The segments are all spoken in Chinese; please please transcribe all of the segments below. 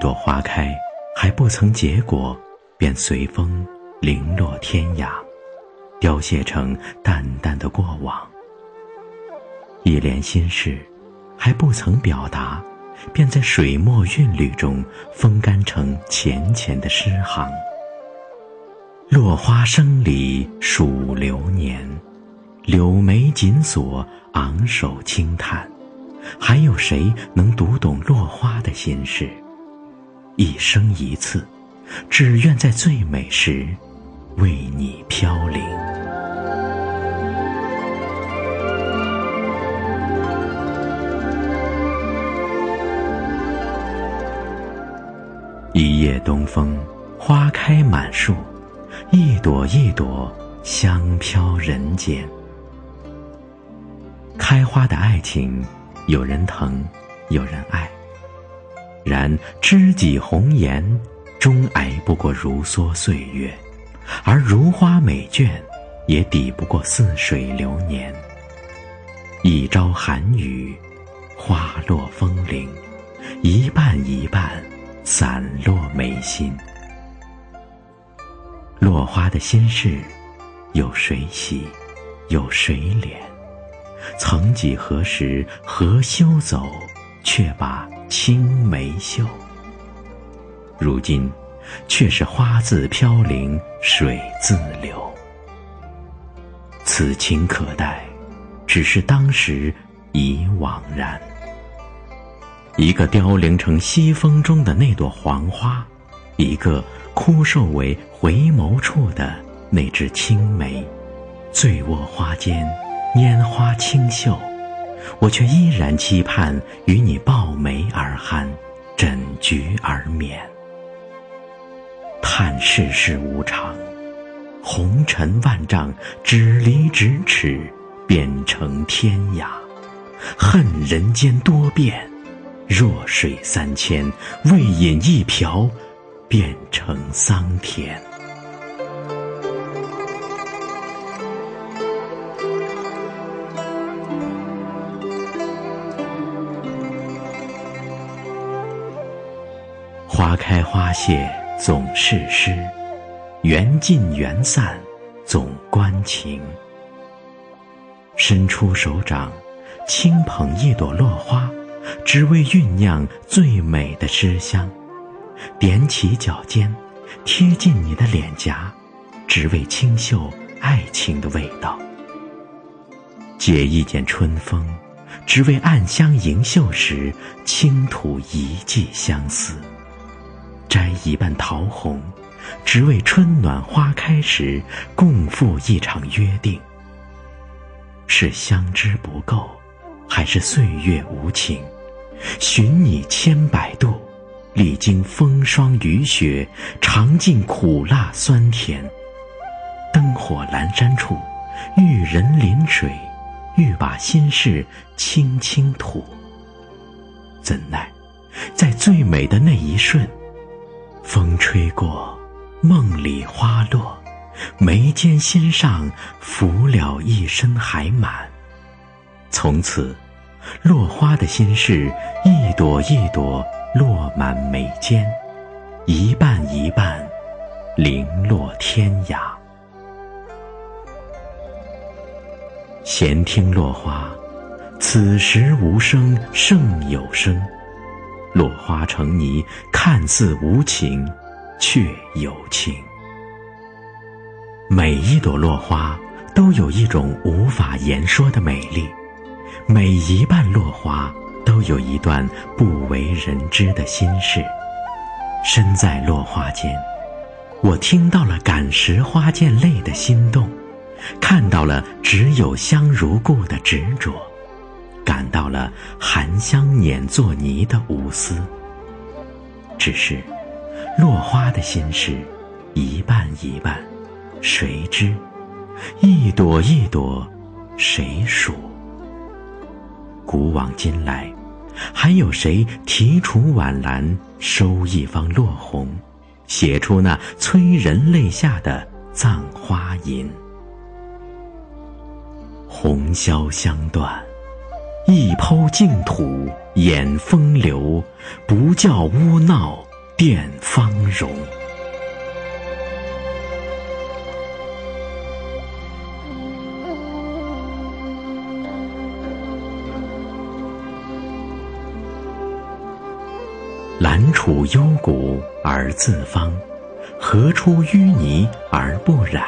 朵花开，还不曾结果，便随风零落天涯，凋谢成淡淡的过往。一帘心事，还不曾表达，便在水墨韵律中风干成浅浅的诗行。落花生里数流年，柳眉紧锁，昂首轻叹，还有谁能读懂落花的心事？一生一次，只愿在最美时为你飘零。一夜东风，花开满树，一朵一朵香飘人间。开花的爱情，有人疼，有人爱。然知己红颜，终挨不过如梭岁月；而如花美眷，也抵不过似水流年。一朝寒雨，花落风铃，一瓣一瓣散落眉心。落花的心事，有谁惜，有谁怜？曾几何时，何修走，却把。青梅嗅，如今却是花自飘零水自流。此情可待，只是当时已惘然。一个凋零成西风中的那朵黄花，一个枯瘦为回眸处的那只青梅，醉卧花间，拈花轻嗅。我却依然期盼与你抱眉而酣，枕菊而眠。叹世事无常，红尘万丈，只离咫尺，变成天涯。恨人间多变，弱水三千，未饮一瓢，变成桑田。花开花谢总是诗，缘尽缘散总关情。伸出手掌，轻捧一朵落花，只为酝酿最美的诗香；踮起脚尖，贴近你的脸颊，只为清嗅爱情的味道。借一剪春风，只为暗香盈袖时，轻吐一季相思。摘一瓣桃红，只为春暖花开时共赴一场约定。是相知不够，还是岁月无情？寻你千百度，历经风霜雨雪，尝尽苦辣酸甜。灯火阑珊处，遇人临水，欲把心事轻轻吐。怎奈，在最美的那一瞬。风吹过，梦里花落，眉间心上浮了一身海满。从此，落花的心事一朵一朵落满眉间，一瓣一瓣零落天涯。闲听落花，此时无声胜有声。落花成泥，看似无情，却有情。每一朵落花都有一种无法言说的美丽，每一瓣落花都有一段不为人知的心事。身在落花间，我听到了感时花溅泪的心动，看到了只有香如故的执着，感到了含香碾作泥的无私。只是，落花的心事，一瓣一瓣，谁知？一朵一朵，谁数？古往今来。还有谁提出晚兰，收一方落红，写出那催人泪下的葬花吟？红消香断，一抔净土掩风流，不教污闹殿芳容。兰处幽谷而自芳，何出淤泥而不染？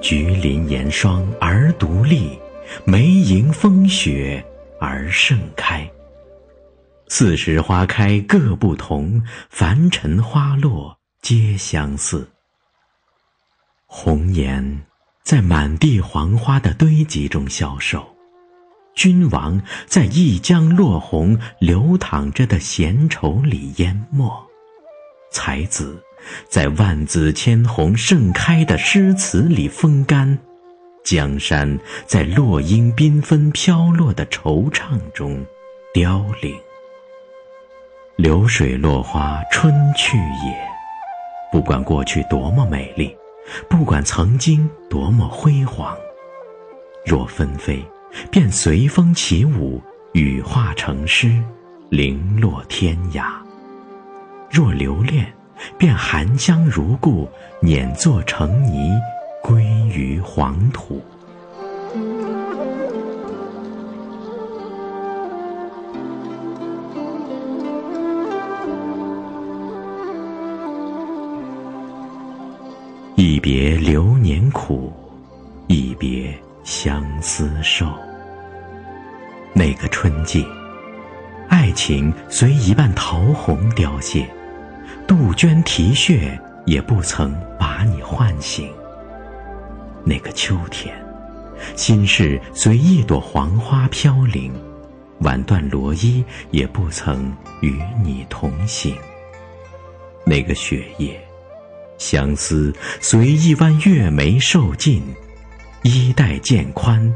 菊林严霜而独立，梅迎风雪而盛开。四时花开各不同，凡尘花落皆相似。红颜在满地黄花的堆积中消瘦。君王在一江落红流淌着的闲愁里淹没，才子在万紫千红盛开的诗词里风干，江山在落英缤纷飘落的惆怅中凋零。流水落花春去也，不管过去多么美丽，不管曾经多么辉煌，若纷飞。便随风起舞，羽化成诗，零落天涯；若留恋，便含香如故，碾作成泥，归于黄土。一别流年苦，一别。相思瘦。那个春季，爱情随一瓣桃红凋谢，杜鹃啼血也不曾把你唤醒。那个秋天，心事随一朵黄花飘零，挽断罗衣也不曾与你同行。那个雪夜，相思随一弯月眉受尽。衣带渐宽，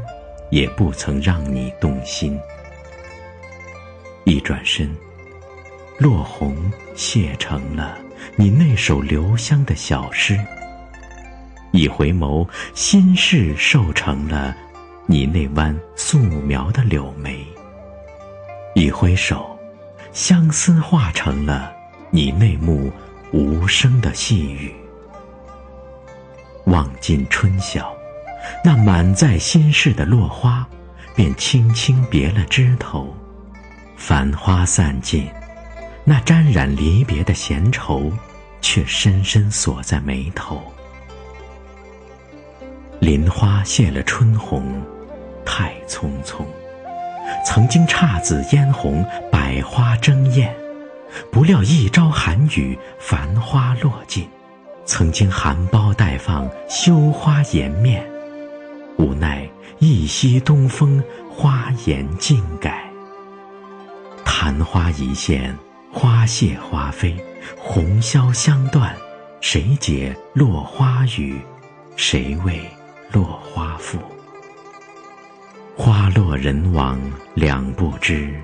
也不曾让你动心。一转身，落红谢成了你那首留香的小诗；一回眸，心事瘦成了你那弯素描的柳眉；一挥手，相思化成了你那幕无声的细雨。望尽春晓。那满载心事的落花，便轻轻别了枝头；繁花散尽，那沾染离别的闲愁，却深深锁在眉头。林花谢了春红，太匆匆；曾经姹紫嫣红，百花争艳，不料一朝寒雨，繁花落尽。曾经含苞待放，羞花颜面。无奈一夕东风，花颜尽改。昙花一现，花谢花飞，红消香断，谁解落花雨？谁为落花赋？花落人亡两不知，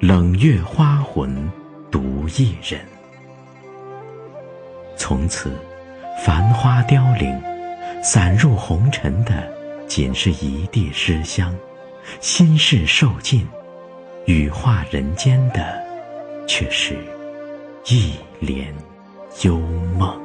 冷月花魂独一人。从此，繁花凋零，散入红尘的。仅是一地诗香，心事受尽，羽化人间的，却是一帘幽梦。